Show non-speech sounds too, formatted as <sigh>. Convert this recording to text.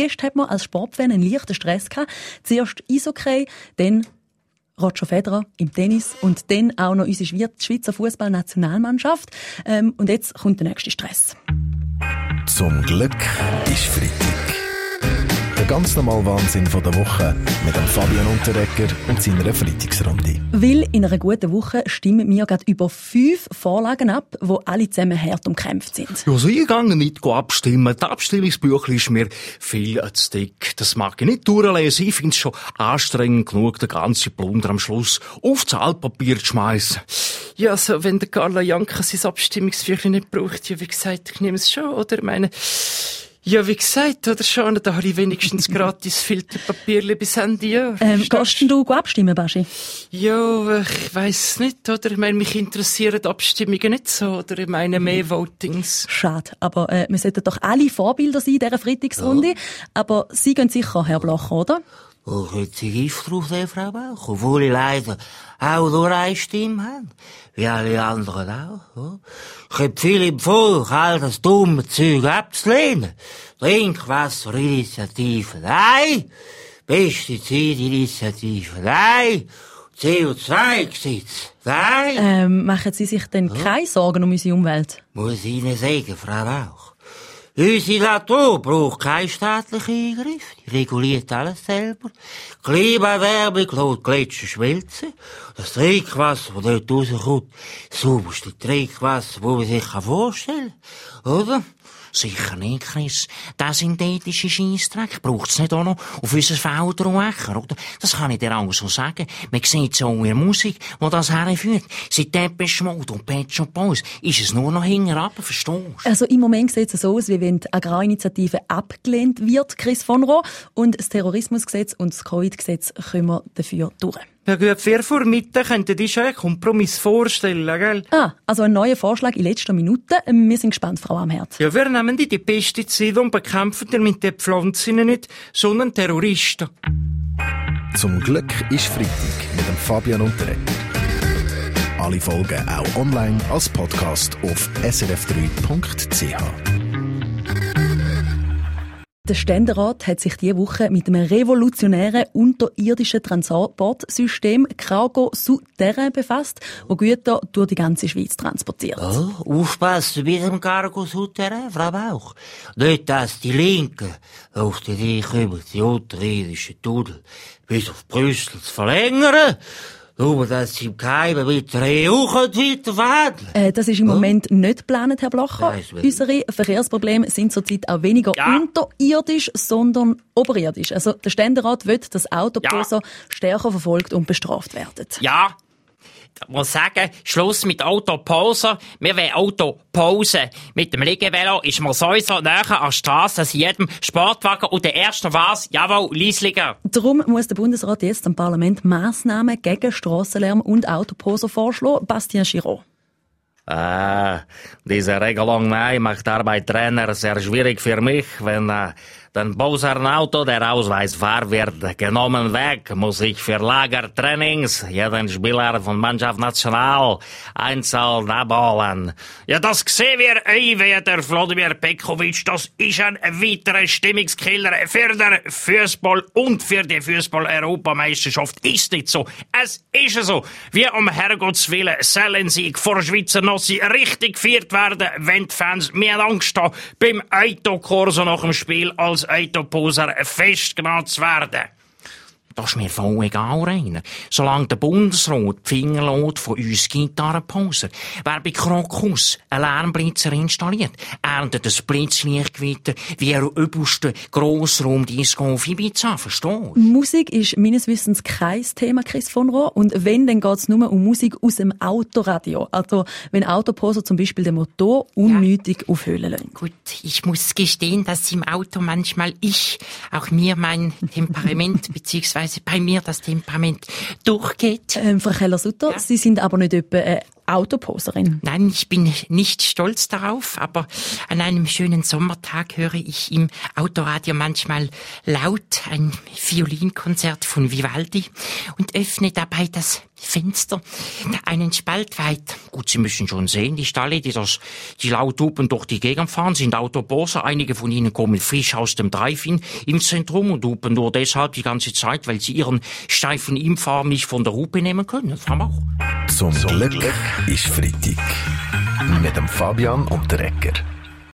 Gestern hat man als Sportfan einen leichten Stress gehabt. Zuerst Eishockey, dann Roger Federer im Tennis und dann auch noch unsere Schweizer Fußballnationalmannschaft. Ähm, und jetzt kommt der nächste Stress. Zum Glück ist Freitag. Der ganz normale Wahnsinn von der Woche mit dem Fabian Unterrecker und seiner Freitagsrunde. Weil in einer guten Woche stimmen wir gerade über fünf Vorlagen ab, wo alle zusammen hart umkämpft sind. Ja, also ich gehe nicht abstimmen. Das Abstimmungsbüchlein ist mir viel zu dick. Das mag ich nicht durchlesen. Ich finde es schon anstrengend genug, den ganzen Plunder am Schluss auf das Altpapier zu schmeißen. Ja, also, wenn der Carla Janka sein Abstimmungsbüchlein nicht braucht, ja, wie gesagt, ich nehme es schon, oder? Ich meine, ja, wie gesagt, oder schon, da habe ich wenigstens <laughs> gratis Filterpapier bis Ende Jahr. Ähm, gehst du abstimmen, Baschi? Ja, ich weiss nicht, oder? Ich meine, mich interessieren Abstimmungen nicht so, oder? Ich meine, mehr Votings. Schade, aber äh, wir sollten doch alle Vorbilder sein in dieser Freitagsrunde. Ja. Aber Sie gehen sicher, Herr Bloch, oder? Drauf, der Frau Bauch, obwohl ich leider auch nur eine Stimme habe. Wie alle anderen auch. Ich habe viel im Volk, all das dumme Zeug abzulehnen. Trinkwasser-Initiative, nein. Pestizid-Initiative, nein. CO2-Gesetz, nein. Ähm, machen Sie sich denn ja. keine Sorgen um unsere Umwelt? Muss ich Ihnen sagen, Frau Bauch. Unsere Natur braucht keinen staatlichen Eingriff. Reguliert alles selber. Klimaerwärmung lässt Gletscher schmelzen. Das Trinkwasser, das dort rauskommt, sauberste Trinkwasser, das man sich vorstellen kann. Oder? Sicher nicht, Chris. Der synthetische Scheissdreck braucht's nicht auch noch auf unser Feld Äcker, oder? Das kann ich dir auch so sagen. Man sieht so in der Musik, wo das herführt. Seit Depeche und Pet Shop Boys ist es nur noch hinterher, verstehst du? Also im Moment sieht es so aus, wie wenn die Agrarinitiative abgelehnt wird, Chris von Roh, und das Terrorismusgesetz und das Covid-Gesetz kommen dafür durch. Ja gut, vier vor Mitte könnten die schon einen Kompromiss vorstellen, gell? Ah, also ein neuer Vorschlag in letzter Minute. Wir sind gespannt, Frau Amherd. Ja, wir nehmen die, die Pestizide und bekämpfen damit die Pflanzen nicht, sondern Terroristen. Zum Glück ist Freitag mit dem Fabian Unterreger. Alle Folgen auch online als Podcast auf srf3.ch. Der Ständerat hat sich diese Woche mit einem revolutionären unterirdischen Transportsystem Cargo Souterrain befasst, wo Güter durch die ganze Schweiz transportiert. Oh, aufpassen bei dem Cargo Souterrain, Frau Bauch. Nicht, dass die Linken auf die Idee kommen, die unterirdischen Tunnel bis auf Brüssel zu verlängern nur, dass Sie im Geheimen mit der EU weiterverhandeln äh, Das ist im Moment nicht geplant, Herr Blocher. Ja, Unsere Verkehrsprobleme sind zurzeit auch weniger ja. unterirdisch, sondern oberirdisch. Also der Ständerat will, dass Autoposer ja. stärker verfolgt und bestraft werden. Ja, ich muss sagen, Schluss mit Autopause. Wir wollen Autopause. Mit dem Liegevelo ist man sowieso näher an der Straße als jedem Sportwagen und der erste was? Jawohl, Liesliger. Darum muss der Bundesrat jetzt am Parlament Massnahmen gegen Strassenlärm und Autoposer vorschlagen. Bastian Giraud. Äh, diese Regelung nein, macht Arbeit Trainer sehr schwierig für mich, wenn äh, dann Bowser ein Auto, der Ausweis wahr wird, genommen weg, muss ich für Lagertrainings jeden Spieler von Mannschaft National einzeln abholen. Ja, das sehen wir, ey, der Vladimir Pekovic, das ist ein weiterer Stimmungskiller für den Fußball und für die Fußball-Europameisterschaft. Ist nicht so. Es ist so. Wie um Herrgotts Willen sollen sie vor Schweizer Nossi richtig gefeiert werden, wenn die Fans mehr Angst haben beim Autokorso nach dem Spiel als als Autoposer festgenommen zu werden. Das ist mir voll egal, Rainer. Solange der Bundesrat die Finger lässt von uns Gitarrenposer. Wer bei Krokus einen Lärmblitzer installiert, erntet ein Blitzlichtgewitter wie ein übelste Grossraumdisco auf Ibiza, verstehst? Musik ist meines Wissens kein Thema, Chris von Rohr. Und wenn, dann geht's nur um Musik aus dem Autoradio. Also, wenn Autoposer zum Beispiel den Motor unnötig ja. aufhöhlen lassen. Gut, ich muss gestehen, dass im Auto manchmal ich, auch mir mein Temperament <laughs> bzw beziehungsweise bei mir das Temperament durchgeht. Ähm, Frau Keller-Sutter, ja. Sie sind aber nicht etwa eine Autoposerin. Nein, ich bin nicht stolz darauf, aber an einem schönen Sommertag höre ich im Autoradio manchmal laut ein Violinkonzert von Vivaldi und öffne dabei das Fenster einen Spalt weit. Gut, Sie müssen schon sehen, die Stalle, die das, die laut hupen durch die Gegend fahren, sind Autoposer. Einige von ihnen kommen frisch aus dem Drive-In im Zentrum und hupen nur deshalb die ganze Zeit, weil sie ihren steifen Impfarm nicht von der Hupe nehmen können. Das haben wir auch. Zum Glück ist Freitag. Mit dem Fabian und der Ecker.